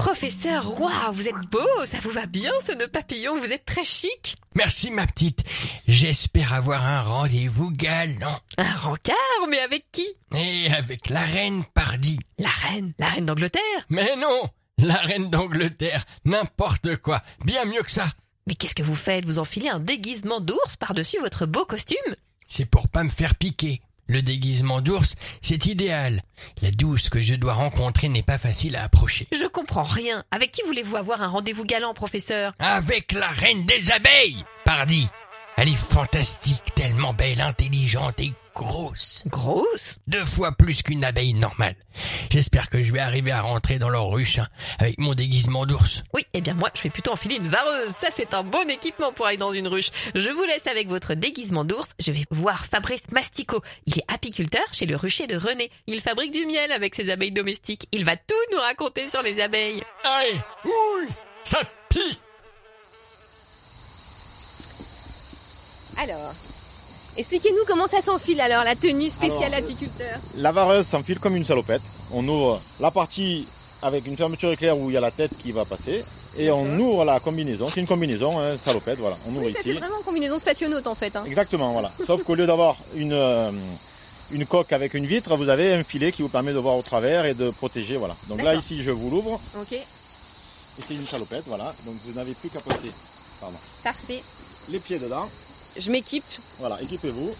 Professeur, waouh, vous êtes beau, ça vous va bien ce nœud papillon, vous êtes très chic. Merci ma petite. J'espère avoir un rendez-vous galant. Un rencard, mais avec qui? Et avec la reine Pardi. La reine, la reine d'Angleterre? Mais non, la reine d'Angleterre, n'importe quoi, bien mieux que ça. Mais qu'est-ce que vous faites? Vous enfilez un déguisement d'ours par-dessus votre beau costume? C'est pour pas me faire piquer. Le déguisement d'ours, c'est idéal. La douce que je dois rencontrer n'est pas facile à approcher. Je comprends rien. Avec qui voulez-vous avoir un rendez-vous galant, professeur? Avec la reine des abeilles, pardi. Elle est fantastique, tellement belle, intelligente et grosse. Grosse? Deux fois plus qu'une abeille normale. J'espère que je vais arriver à rentrer dans leur ruche hein, avec mon déguisement d'ours. Oui, eh bien moi, je vais plutôt enfiler une vareuse. Ça, c'est un bon équipement pour aller dans une ruche. Je vous laisse avec votre déguisement d'ours. Je vais voir Fabrice Mastico. Il est apiculteur chez le rucher de René. Il fabrique du miel avec ses abeilles domestiques. Il va tout nous raconter sur les abeilles. Aïe, ouille, ça pique. Alors, expliquez-nous comment ça s'enfile alors, la tenue spéciale Alors, apiculteur. La vareuse s'enfile comme une salopette. On ouvre la partie avec une fermeture éclair où il y a la tête qui va passer. Et on ouvre la combinaison. C'est une combinaison, hein, salopette, voilà. On ouvre Oui, ça fait ici. vraiment une combinaison spationaute en fait. hein. Exactement, voilà. Sauf qu'au lieu d'avoir une, euh, une coque avec une vitre, vous avez un filet qui vous permet de voir au travers et de protéger, voilà. Donc là, ici, je vous l'ouvre. Ok, Et c'est une salopette, voilà. Donc vous n'avez plus qu'à pardon, parfait. les pieds dedans. Je m'équipe. Voilà, équipez-vous.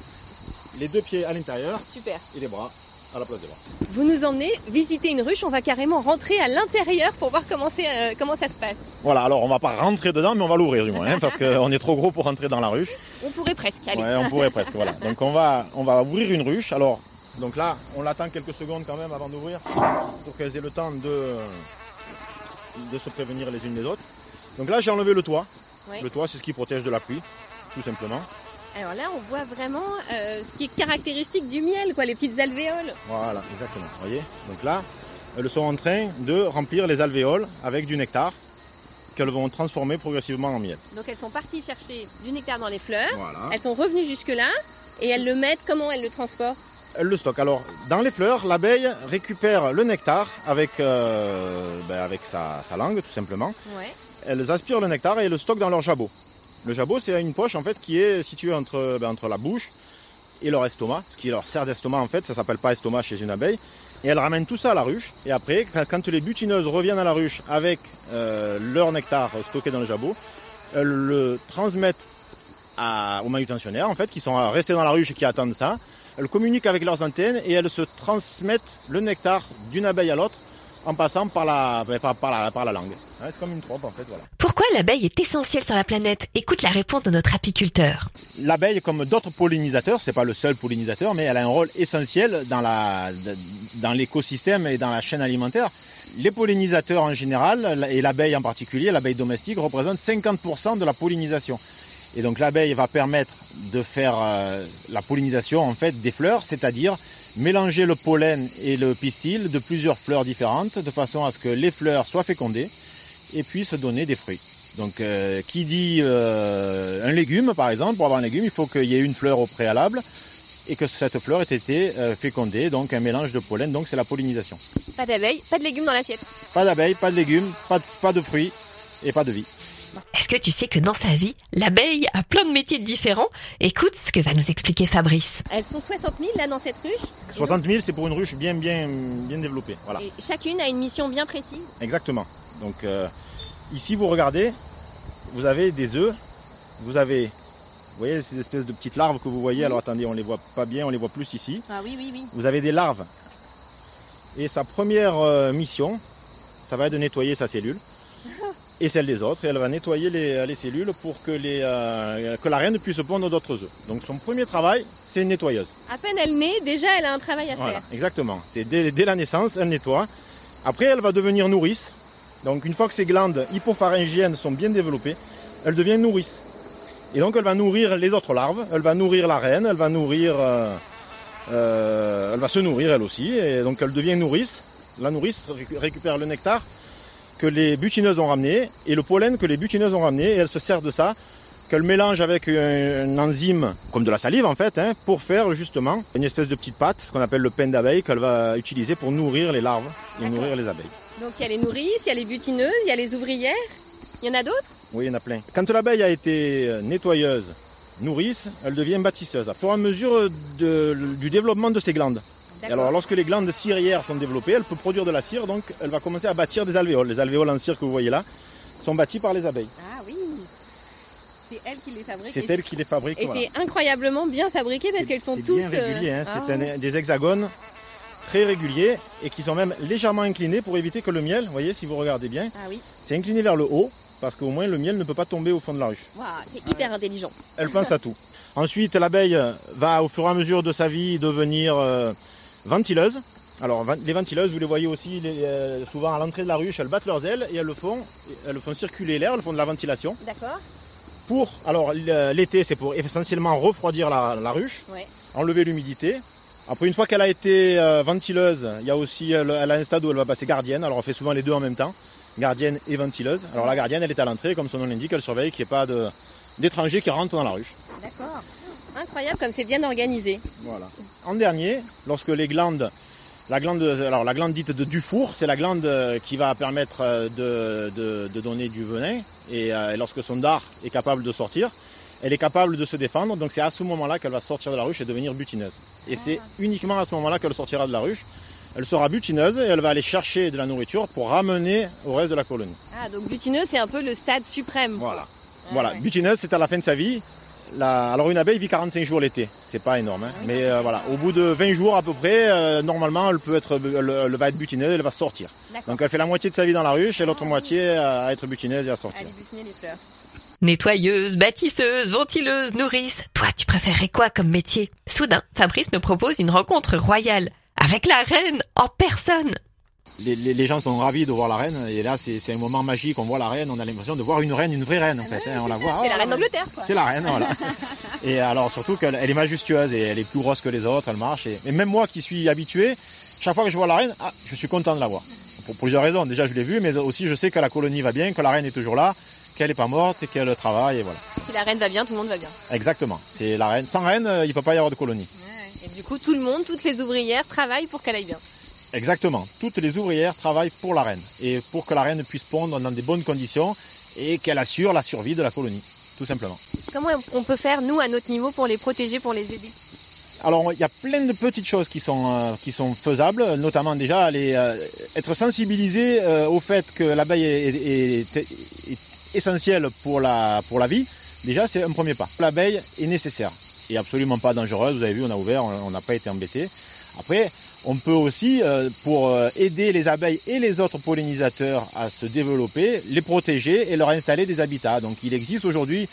Les deux pieds à l'intérieur Super. et les bras à la place des bras. Vous nous emmenez visiter une ruche, on va carrément rentrer à l'intérieur pour voir comment, euh, comment ça se passe. Voilà, alors on va pas rentrer dedans, mais on va l'ouvrir du moins, hein, parce qu'on est trop gros pour rentrer dans la ruche. On pourrait presque, allez. Ouais, on pourrait presque, voilà. Donc on va, on va ouvrir une ruche. Alors, donc là, on l'attend quelques secondes quand même avant d'ouvrir, pour qu'elles aient le temps de, de se prévenir les unes les autres. Donc là, j'ai enlevé le toit. Ouais. Le toit, c'est ce qui protège de la pluie, tout simplement. Alors là, on voit vraiment euh, ce qui est caractéristique du miel, quoi, les petites alvéoles. Voilà, exactement. Vous voyez Donc là, elles sont en train de remplir les alvéoles avec du nectar qu'elles vont transformer progressivement en miel. Donc elles sont parties chercher du nectar dans les fleurs. Voilà. Elles sont revenues jusque-là et elles le mettent, comment elles le transportent? Elle le stocke. Alors, dans les fleurs, l'abeille récupère le nectar avec, euh, ben, avec sa, sa langue, tout simplement. Ouais. Elles aspirent le nectar et le stockent dans leur jabot. Le jabot, c'est une poche en fait qui est située entre, ben, entre la bouche et leur estomac, ce qui leur sert d'estomac en fait, ça s'appelle pas estomac chez une abeille. Et elles ramènent tout ça à la ruche. Et après, quand- les butineuses reviennent à la ruche avec euh, leur nectar stocké dans le jabot, elles le transmettent aux manutentionnaires en fait, qui sont restés dans la ruche et qui attendent ça. Elles communiquent avec leurs antennes et elles se transmettent le nectar d'une abeille à l'autre en passant par la, ben, par, par la, par la langue. Ouais, c'est comme une trompe en fait. Voilà. Pourquoi l'abeille est essentielle sur la planète? Écoute la réponse de notre apiculteur. L'abeille, comme d'autres pollinisateurs, c'est pas le seul pollinisateur, mais elle a un rôle essentiel dans la, dans l'écosystème et dans la chaîne alimentaire. Les pollinisateurs en général, et l'abeille en particulier, l'abeille domestique, représentent 50% de la pollinisation. Et donc l'abeille va permettre de faire euh, la pollinisation en fait des fleurs, c'est-à-dire mélanger le pollen et le pistil de plusieurs fleurs différentes, de façon à ce que les fleurs soient fécondées et puissent donner des fruits. Donc euh, qui dit euh, un légume par exemple, pour avoir un légume, il faut qu'il y ait une fleur au préalable et que cette fleur ait été fécondée, donc un mélange de pollen, donc c'est la pollinisation. Pas d'abeilles, pas de légumes dans l'assiette. Pas d'abeilles, pas de légumes, pas de, pas de fruits et pas de vie. Que tu sais que dans sa vie, l'abeille a plein de métiers différents Écoute ce que va nous expliquer Fabrice. Elles sont 60 000 là dans cette ruche. 60 000, c'est pour une ruche bien, bien, bien développée. Voilà. Et chacune a une mission bien précise. Exactement. Donc euh, ici, vous regardez, vous avez des œufs, vous avez, vous voyez ces espèces de petites larves que vous voyez. Alors attendez, on les voit pas bien, on les voit plus ici. Ah oui, oui, oui. Vous avez des larves. Et sa première euh, mission, ça va être de nettoyer sa cellule et celle des autres. Et elle va nettoyer les, les cellules pour que, les, euh, que la reine puisse pondre d'autres œufs. Donc son premier travail, c'est une nettoyeuse. À peine elle naît, déjà elle a un travail à Voilà, faire. exactement. C'est dès, dès la naissance, elle nettoie. Après, elle va devenir nourrice. Donc une fois que ses glandes hypopharyngiennes sont bien développées, elle devient nourrice. Et donc elle va nourrir les autres larves, elle va nourrir la reine, elle va nourrir, euh, euh, elle va se nourrir elle aussi. Et donc elle devient nourrice. La nourrice récu- récupère le nectar que les butineuses ont ramené et le pollen que les butineuses ont ramené et elle se sert de ça qu'elle mélange avec un, un enzyme comme de la salive en fait hein, pour faire justement une espèce de petite pâte ce qu'on appelle le pain d'abeille qu'elle va utiliser pour nourrir les larves et nourrir les abeilles. Donc il y a les nourrices, il y a les butineuses, il y a les ouvrières. Il y en a d'autres? Oui, il y en a plein. Quand l'abeille a été euh, nettoyeuse, nourrice, elle devient bâtisseuse. Au fur et à mesure de- du développement de ses glandes. Et alors, lorsque les glandes ciliaires sont développées, elle peut produire de la cire, donc elle va commencer à bâtir des alvéoles. Les alvéoles en cire que vous voyez là sont bâtis par les abeilles. Ah oui. C'est elle qui les fabrique. C'est elle qui les fabrique. Et voilà. c'est incroyablement bien fabriqué parce qu'elles sont c'est toutes. bien régulier, hein. euh, c'est ah. des hexagones très réguliers et qui sont même légèrement inclinés pour éviter que le miel, vous voyez, si vous regardez bien, Ah oui. c'est incliné vers le haut parce qu'au moins le miel ne peut pas tomber au fond de la ruche. C'est hyper intelligent. Elle pense à tout. Ensuite, l'abeille va au fur et à mesure de sa vie devenir euh, ventileuse. Alors, les ventileuses, vous les voyez aussi les- euh, souvent à l'entrée de la ruche, elles battent leurs ailes et elles le font, elles font circuler l'air, elles font de la ventilation. D'accord. Pour, alors l- l'été, c'est pour essentiellement refroidir la, la ruche, Ouais. enlever l'humidité. Après, une fois qu'elle a été euh, ventileuse, il y a aussi, elle, elle a un stade où elle va passer gardienne. Alors, on fait souvent les deux en même temps, gardienne et ventileuse. Alors, la gardienne, elle est à l'entrée, comme son nom l'indique, elle surveille qu'il n'y ait pas d'étrangers qui rentrent dans la ruche. Incroyable comme c'est bien organisé. Voilà. En dernier, lorsque les glandes, la glande, alors la glande dite de Dufour, c'est la glande euh, qui va permettre euh, de, de- de donner du venin. Et, euh, et lorsque son dard est capable de sortir, elle est capable de se défendre. Donc c'est à ce moment-là qu'elle va sortir de la ruche et devenir butineuse. Et c'est uniquement à ce moment-là qu'elle sortira de la ruche. Elle sera butineuse et elle va aller chercher de la nourriture pour ramener au reste de la colonie. Ah, donc butineux, c'est un peu le stade suprême. Voilà. Ah, Voilà, ouais. butineuse, c'est à la fin de sa vie. La- Alors une abeille vit 45 jours l'été, c'est pas énorme, hein. mais euh, voilà, au bout de 20 jours à peu près, euh, normalement, elle peut être, elle, elle va être butineuse, elle va sortir. Donc elle fait la moitié de sa vie dans la ruche et l'autre moitié à être butineuse et à sortir. Allez butiner les fleurs. Nettoyeuse, bâtisseuse, ventileuse, nourrice. Toi, tu préférerais quoi comme métier? Soudain, Fabrice me propose une rencontre royale avec la reine en personne. Les, les- les gens sont ravis de voir la reine et là c'est un moment magique, on voit la reine, on a l'impression de voir une reine, une vraie reine en fait, hein. on la voit. C'est ah, la reine d'Angleterre, quoi. C'est la reine, voilà. et alors surtout qu'elle elle est majestueuse et elle est plus grosse que les autres, elle marche. Et, et même moi qui suis habitué, chaque fois que je vois la reine, ah, je suis content de la voir. Pour plusieurs raisons. Déjà, je l'ai vue, mais aussi je sais que la colonie va bien, que la reine est toujours là, qu'elle n'est pas morte et qu'elle travaille. Et voilà. Si la reine va bien, tout le monde va bien. Exactement. C'est la reine. Sans reine, euh, il ne peut pas y avoir de colonie. Et du coup, tout le monde, toutes les ouvrières travaillent pour qu'elle aille bien. Exactement. Toutes les ouvrières travaillent pour la reine et pour que la reine puisse pondre dans des bonnes conditions et qu'elle assure la survie de la colonie, tout simplement. Comment on peut faire, nous, à notre niveau, pour les protéger, pour les aider? Alors, il y a plein de petites choses qui sont, euh, qui sont faisables, notamment déjà aller, euh, être sensibilisé euh, au fait que l'abeille est, est- est- est essentielle pour la, pour la vie. Déjà, c'est un premier pas. L'abeille est nécessaire et absolument pas dangereuse. Vous avez vu, on a ouvert, on n'a pas été embêté. Après, On peut aussi, euh, pour euh, aider les abeilles et les autres pollinisateurs à se développer, les protéger et leur installer des habitats. Donc il existe aujourd'hui,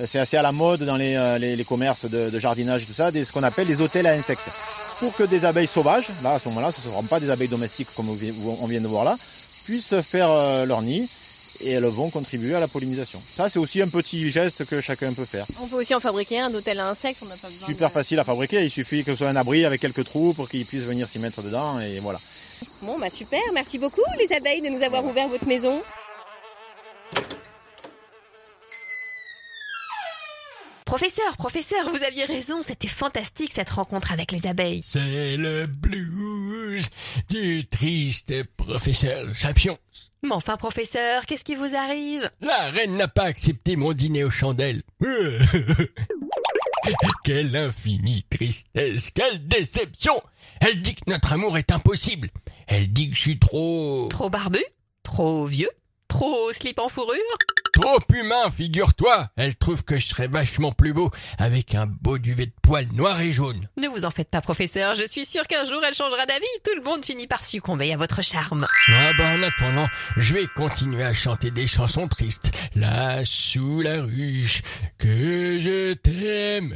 euh, c'est assez à la mode dans les, commerces de, de, jardinage et tout ça, des, ce qu'on appelle des hôtels à insectes. Pour que des abeilles sauvages, là à ce moment-là, ce ne seront pas des abeilles domestiques comme on vient de voir là, puissent faire leur nid et elles vont contribuer à la pollinisation. Ça, c'est aussi un petit geste que chacun peut faire. On peut aussi en fabriquer un hôtel à insectes, on n'a pas besoin Super de... facile à fabriquer, il suffit que ce soit un abri avec quelques trous pour qu'ils puissent venir s'y mettre dedans et voilà. Bon, bah super, merci beaucoup les abeilles de nous avoir ouvert votre maison. Professeur, professeur, vous aviez raison, c'était fantastique cette rencontre avec les abeilles. C'est le blues du triste professeur Sapiens. Mais enfin, professeur, qu'est-ce qui vous arrive? La reine n'a pas accepté mon dîner aux chandelles. quelle infinie tristesse, quelle déception Elle dit que notre amour est impossible. Elle dit que je suis trop... Trop barbu? Trop vieux? Trop slip en fourrure? Trop humain, figure-toi. Elle trouve que je serais vachement plus beau avec un beau duvet de poils noir et jaune. Ne vous en faites pas, professeur. Je suis sûr qu'un jour elle changera d'avis. Tout le monde finit par succomber à votre charme. Ah ben en attendant, je vais continuer à chanter des chansons tristes. Là, sous la ruche, que je t'aime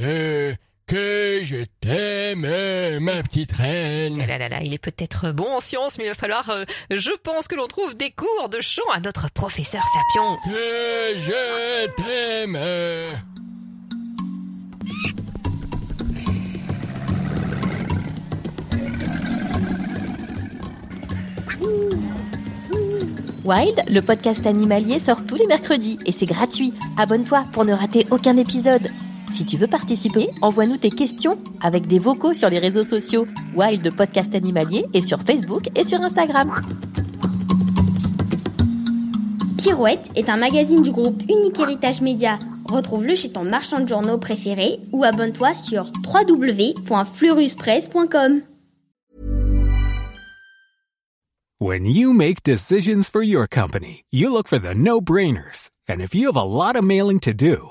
que je t'aime, ma petite reine. Là, là, là, il est peut-être bon en sciences, mais il va falloir, euh, je pense que l'on trouve des cours de chant à notre professeur Sapiens. Que je t'aime. Wild, le podcast animalier sort tous les mercredis et c'est gratuit. Abonne-toi pour ne rater aucun épisode. Si tu veux participer, envoie-nous tes questions avec des vocaux sur les réseaux sociaux Wild Podcast Animalier et sur Facebook et sur Instagram. Pirouette est un magazine du groupe Unique Héritage Média. Retrouve-le chez ton marchand de journaux préféré ou abonne-toi sur www.fleuruspresse.com. When you make decisions for your company, you look for the no-brainers. And if you have a lot of mailing to do,